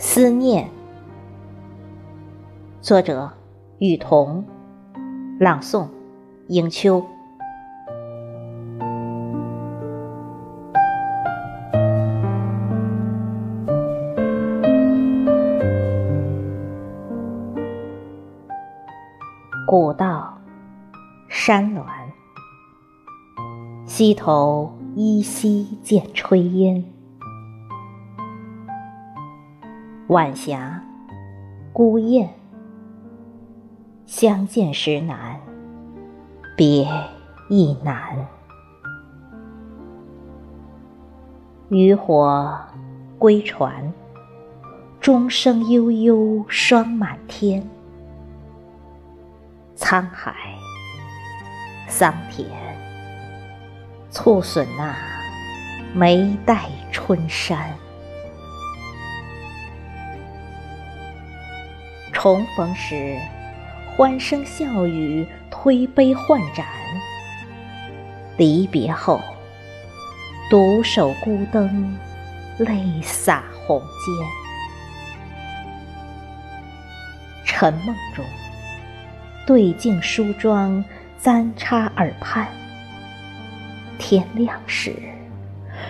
思念。作者雨桐朗诵迎秋。古道山峦溪头依稀见炊烟。晚霞，孤雁。相见时难，别亦难。渔火归船，钟声悠悠霜满天。沧海桑田，促损那眉黛春山。重逢时。欢声笑语，推杯换盏；离别后，独守孤灯，泪洒红笺。沉梦中，对镜梳妆，簪插耳畔。天亮时，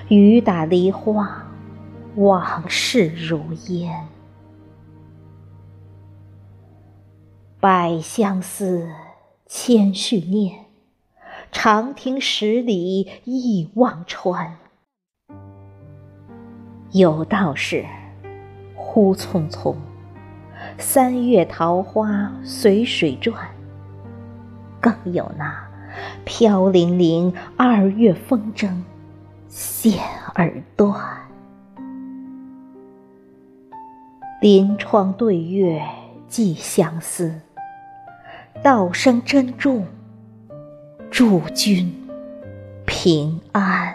雨打梨花，往事如烟。百相思，千绪念，长亭十里忆忘川。有道是：忽匆匆，三月桃花随水转；更有那飘零零，二月风筝线儿断。临窗对月寄相思。道声珍重，祝君平安。